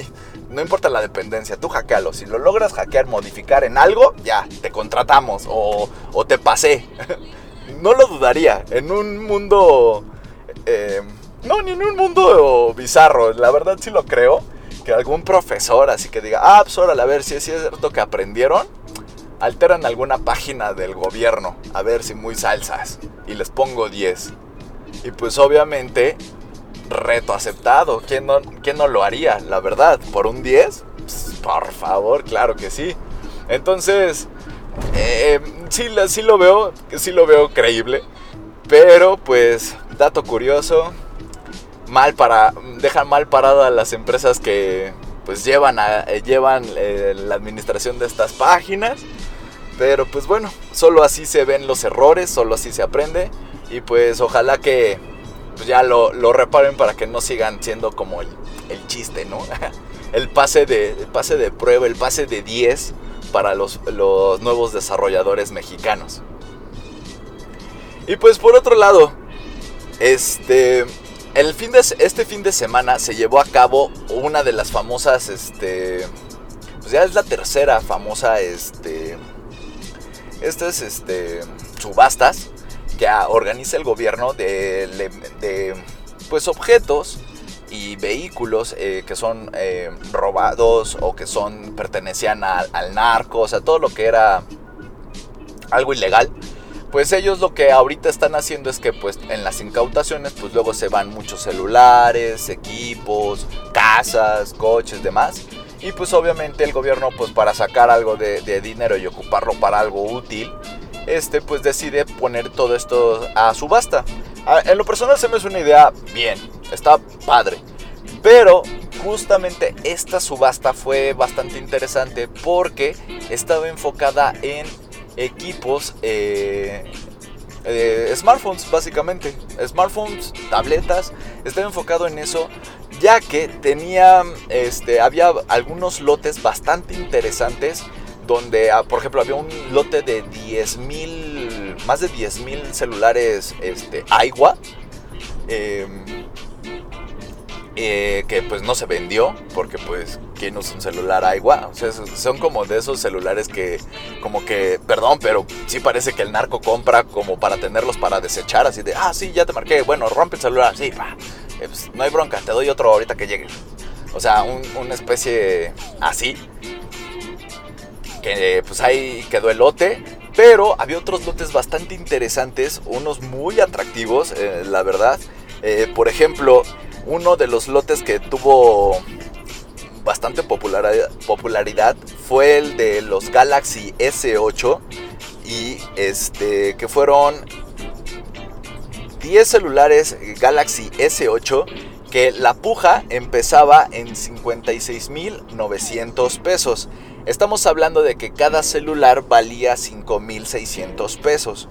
No importa la dependencia, tú hackealo. Si lo logras hackear, modificar en algo, ya, te contratamos o, o te pasé. no lo dudaría. En un mundo... Eh, no, ni en un mundo bizarro. La verdad sí lo creo que algún profesor así que diga, ah, pues a ver si es cierto que aprendieron, alteran alguna página del gobierno, a ver si muy salsas, y les pongo 10. Y pues obviamente, reto aceptado, ¿quién no, quién no lo haría? La verdad, por un 10, pues, por favor, claro que sí. Entonces, eh, sí lo veo, sí lo veo creíble, pero pues, dato curioso, mal para dejan mal parada a las empresas que pues llevan eh, llevan eh, la administración de estas páginas. Pero pues bueno solo así se ven los errores solo así se aprende. Y pues ojalá que pues, ya lo, lo, reparen para que no sigan siendo como el, el chiste no el pase de el pase de prueba el pase de 10 para los, los nuevos desarrolladores mexicanos. Y pues por otro lado este el fin de, este fin de semana se llevó a cabo una de las famosas, este, pues ya es la tercera famosa, este, estas, este, subastas que organiza el gobierno de, de pues objetos y vehículos eh, que son eh, robados o que son pertenecían al narco, o sea, todo lo que era algo ilegal pues ellos lo que ahorita están haciendo es que pues en las incautaciones pues luego se van muchos celulares, equipos, casas, coches, demás. Y pues obviamente el gobierno pues para sacar algo de, dinero y ocuparlo para algo útil, este pues decide poner todo esto a subasta. En lo personal se me hace una idea bien, está padre. Pero justamente esta subasta fue bastante interesante porque estaba enfocada en equipos, eh, eh, smartphones básicamente, smartphones, tabletas, estaba enfocado en eso ya que tenía, este, había algunos lotes bastante interesantes donde, ah, por ejemplo, había un lote de 10 mil, más de 10 mil celulares este, agua. Em, eh, que pues no se vendió porque pues quién usa un celular agua o sea son como de esos celulares que como que perdón pero sí parece que el narco compra como para tenerlos para desechar así de ah sí ya te marqué bueno rompe el celular sí eh, pues, no hay bronca te doy otro ahorita que llegue o sea una especie así que pues ahí quedó el lote pero había otros lotes bastante interesantes unos muy atractivos eh, la verdad. Por ejemplo uno de los lotes que tuvo bastante popularidad fue el de los Galaxy S8 y este que fueron 10 celulares Galaxy S8 que la puja empezaba en 56.900 pesos. Estamos hablando de que cada celular valía 5.600 pesos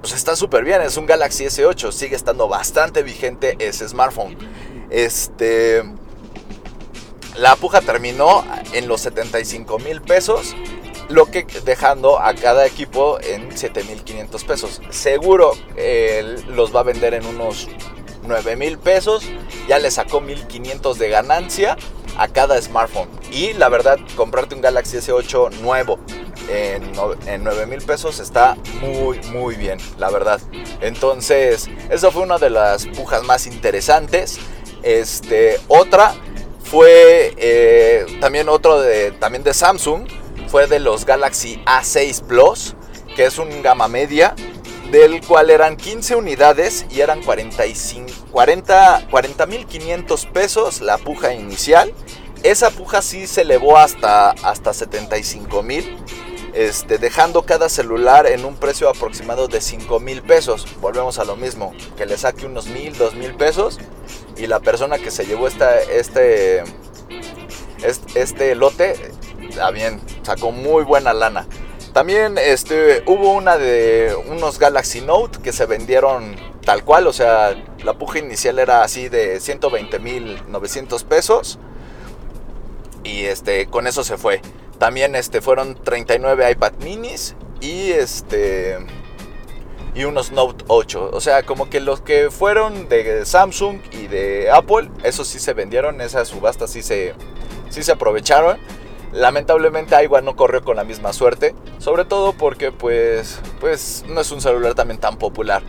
pues está súper bien, es un Galaxy S8, sigue estando bastante vigente ese smartphone. Este, la puja terminó en los 75 mil pesos, lo que dejando a cada equipo en 7500 pesos. Seguro él los va a vender en unos 9 mil pesos, ya le sacó 1500 de ganancia a cada smartphone. Y la verdad, comprarte un Galaxy S8 nuevo en, 9 mil pesos está muy, muy bien, la verdad. Entonces, esa fue una de las pujas más interesantes. Este, otra fue eh, también otro de, también de Samsung, fue de los Galaxy A6 Plus, que es un gama media, del cual eran 15 unidades y eran 45, 40 40.500 pesos la puja inicial. Esa puja sí se elevó hasta, hasta 75 mil este, dejando cada celular en un precio aproximado de 5 mil pesos. Volvemos a lo mismo, que le saque unos mil, dos mil pesos y la persona que se llevó esta, este, este, lote, bien, sacó muy buena lana. También este, hubo una de unos Galaxy Note que se vendieron tal cual, o sea, la puja inicial era así de 120 mil 900 pesos Y este, con eso se fue. También este, fueron 39 iPad minis y este y unos Note 8. O sea, como que los que fueron de Samsung y de Apple, esos sí se vendieron, esas subastas sí se, sí se aprovecharon. Lamentablemente Aiwa no corrió con la misma suerte, sobre todo porque pues, pues no es un celular también tan popular.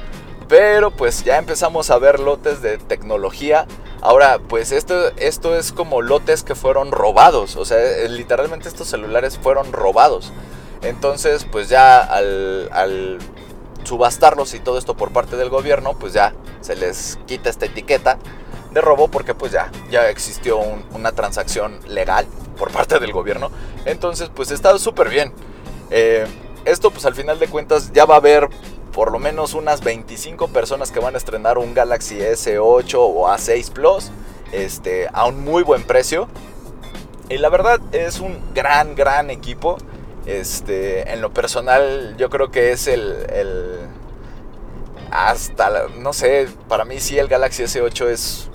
Pero pues ya empezamos a ver lotes de tecnología. Ahora pues esto, esto es como lotes que fueron robados. O sea, literalmente estos celulares fueron robados. Entonces pues ya al, al subastarlos y todo esto por parte del gobierno, pues ya se les quita esta etiqueta de robo porque pues ya, ya existió una transacción legal por parte del gobierno. Entonces pues está súper bien. Eh, esto pues al final de cuentas ya va a haber por lo menos unas 25 personas que van a estrenar un Galaxy S8 o A6 Plus este, a un muy buen precio. Y la verdad es un gran, gran equipo. Este, en lo personal, yo creo que es el, el hasta, no sé, para mí sí el Galaxy S8 es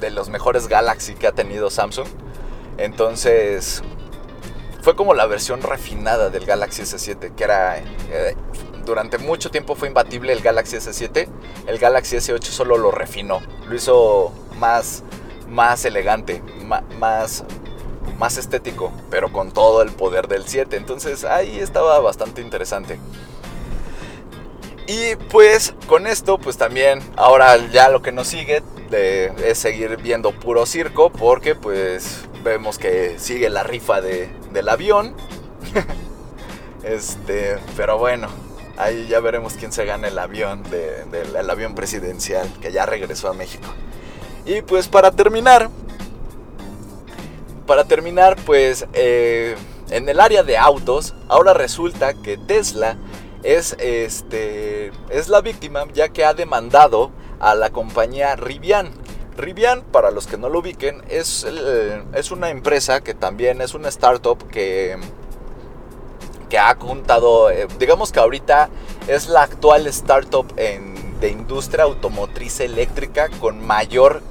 de los mejores Galaxy que ha tenido Samsung. Entonces, fue como la versión refinada del Galaxy S7, que era, eh, durante mucho tiempo fue imbatible el Galaxy S7. El Galaxy S8 solo lo refinó, lo hizo más, más elegante, más, más estético, pero con todo el poder del 7. Entonces ahí estaba bastante interesante. Y pues con esto, pues también ahora ya lo que nos sigue es seguir viendo puro circo porque pues vemos que sigue la rifa de, del avión. este, pero bueno, ahí ya veremos quién se gana el avión, del avión presidencial que ya regresó a México. Y pues para terminar, para terminar, pues eh, en el área de autos, ahora resulta que Tesla es, este, es la víctima ya que ha demandado a la compañía Rivian. Rivian, para los que no lo ubiquen, es, es una empresa que también es una startup que, que ha juntado, eh, digamos que ahorita es la actual startup de industria automotriz eléctrica con mayor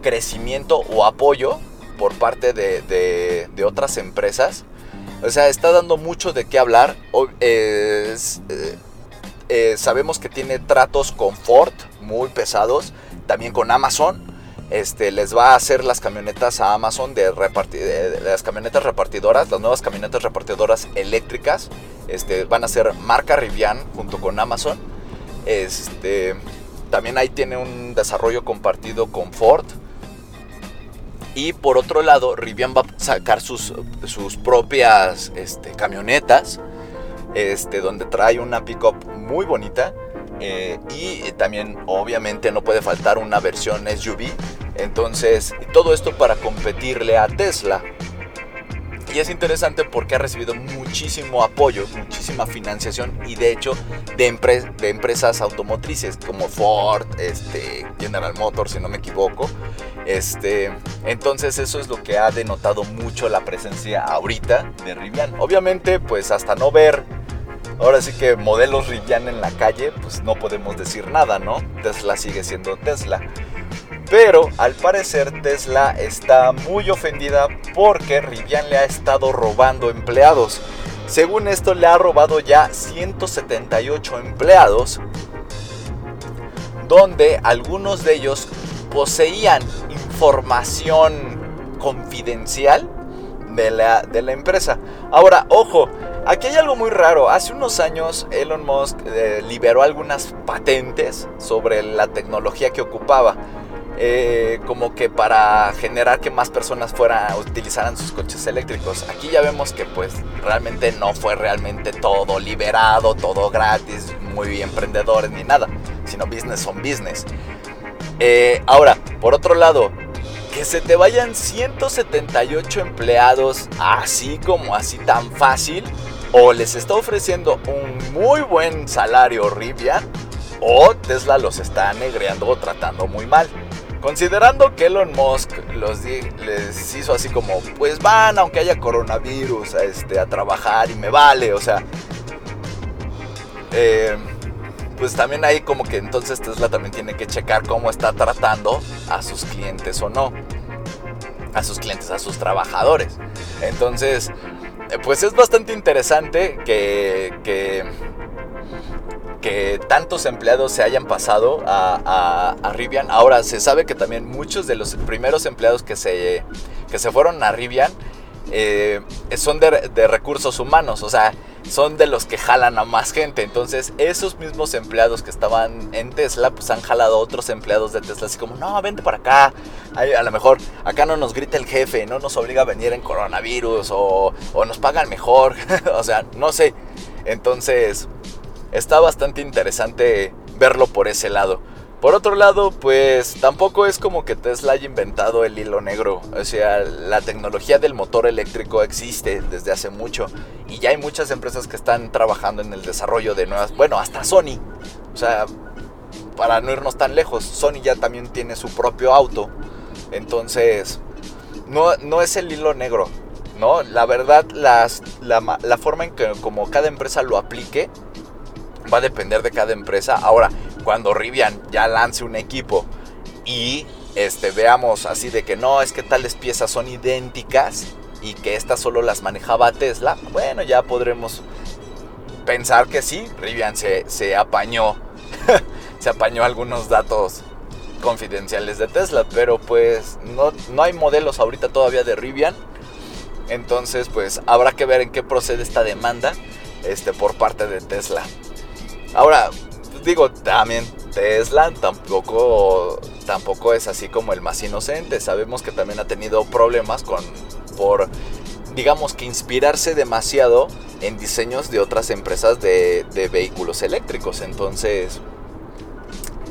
crecimiento o apoyo por parte de, otras empresas. O sea, está dando mucho de qué hablar. Eh, eh, sabemos que tiene tratos con Ford muy pesados, también con Amazon. Este, les va a hacer las camionetas a Amazon de, las camionetas repartidoras, las nuevas camionetas repartidoras eléctricas. Este, van a ser marca Rivian junto con Amazon. Este, también ahí tiene un desarrollo compartido con Ford. Y por otro lado, Rivian va a sacar sus, sus propias este, camionetas, este, donde trae una pickup muy bonita. Eh, y también obviamente no puede faltar una versión SUV. Entonces, todo esto para competirle a Tesla. Y es interesante porque ha recibido muchísimo apoyo, muchísima financiación y de hecho de, de empresas automotrices como Ford, este, General Motors, si no me equivoco. Este, entonces eso es lo que ha denotado mucho la presencia ahorita de Rivian. Obviamente, pues hasta no ver ahora sí que modelos Rivian en la calle, pues no podemos decir nada, ¿no? Tesla sigue siendo Tesla. Pero al parecer Tesla está muy ofendida porque Rivian le ha estado robando empleados. Según esto le ha robado ya 178 empleados, donde algunos de ellos poseían información confidencial de la, de la empresa. Ahora, ojo, aquí hay algo muy raro. Hace unos años Elon Musk eh, liberó algunas patentes sobre la tecnología que ocupaba. Eh, como que para generar que más personas fueran utilizaran sus coches eléctricos. Aquí ya vemos que pues realmente no fue realmente todo liberado, todo gratis, muy emprendedores ni nada, sino business son business. Eh, ahora, por otro lado, que se te vayan 178 empleados así como así tan fácil, o les está ofreciendo un muy buen salario Rivian, o Tesla los está negreando o tratando muy mal. Considerando que Elon Musk les hizo así como, pues van aunque haya coronavirus a, este, a trabajar y me vale, o sea, eh, pues también ahí como que entonces Tesla también tiene que checar cómo está tratando a sus clientes o no. a sus clientes, a sus trabajadores. Entonces, pues es bastante interesante que, que, tantos empleados se hayan pasado a, a, Rivian. Ahora se sabe que también muchos de los primeros empleados que se, que se fueron a Rivian eh, son de, recursos humanos, o sea, son de los que jalan a más gente. Entonces, esos mismos empleados que estaban en Tesla, pues han jalado a otros empleados de Tesla, así como, no, vente para acá. a lo mejor acá no nos grita el jefe, no nos obliga a venir en coronavirus o, o nos pagan mejor. o sea, no sé. Entonces, está bastante interesante verlo por ese lado. Por otro lado, pues tampoco es como que Tesla haya inventado el hilo negro. O sea, la tecnología del motor eléctrico existe desde hace mucho. Y ya hay muchas empresas que están trabajando en el desarrollo de nuevas... Bueno, hasta Sony. O sea, para no irnos tan lejos, Sony ya también tiene su propio auto. Entonces, no, no es el hilo negro. ¿no? La verdad, las, la, la forma en que como cada empresa lo aplique va a depender de cada empresa. Ahora, cuando Rivian ya lance un equipo y este, veamos así de que no, es que tales piezas son idénticas y que estas solo las manejaba Tesla, bueno, ya podremos pensar que sí, Rivian se, se apañó, se apañó algunos datos confidenciales de Tesla, pero pues no, no hay modelos ahorita todavía de Rivian, entonces pues habrá que ver en qué procede esta demanda este, por parte de Tesla. Ahora, digo, también Tesla tampoco, tampoco es así como el más inocente. Sabemos que también ha tenido problemas con, por, digamos que inspirarse demasiado en diseños de otras empresas de, de vehículos eléctricos. Entonces,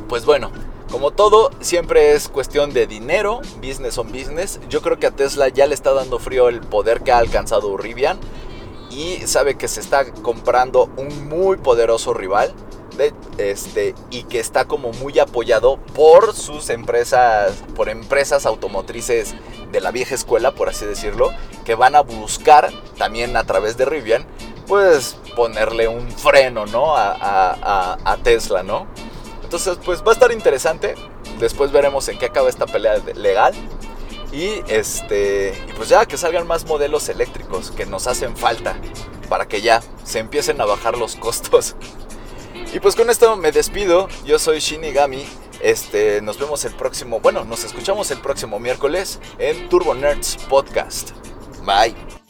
pues bueno, como todo, siempre es cuestión de dinero, business on business. Yo creo que a Tesla ya le está dando frío el poder que ha alcanzado Rivian y sabe que se está comprando un muy poderoso rival este, y que está como muy apoyado por sus empresas, por empresas automotrices de la vieja escuela, por así decirlo, que van a buscar también a través de Rivian, pues ponerle un freno, ¿no? A, Tesla, ¿no? Entonces, pues va a estar interesante. Después veremos en qué acaba esta pelea legal. Y este, y pues ya que salgan más modelos eléctricos que nos hacen falta para que ya se empiecen a bajar los costos. Y pues con esto me despido. Yo soy Shinigami. Este, nos vemos el próximo, bueno, nos escuchamos el próximo miércoles en Turbo Nerds Podcast. Bye.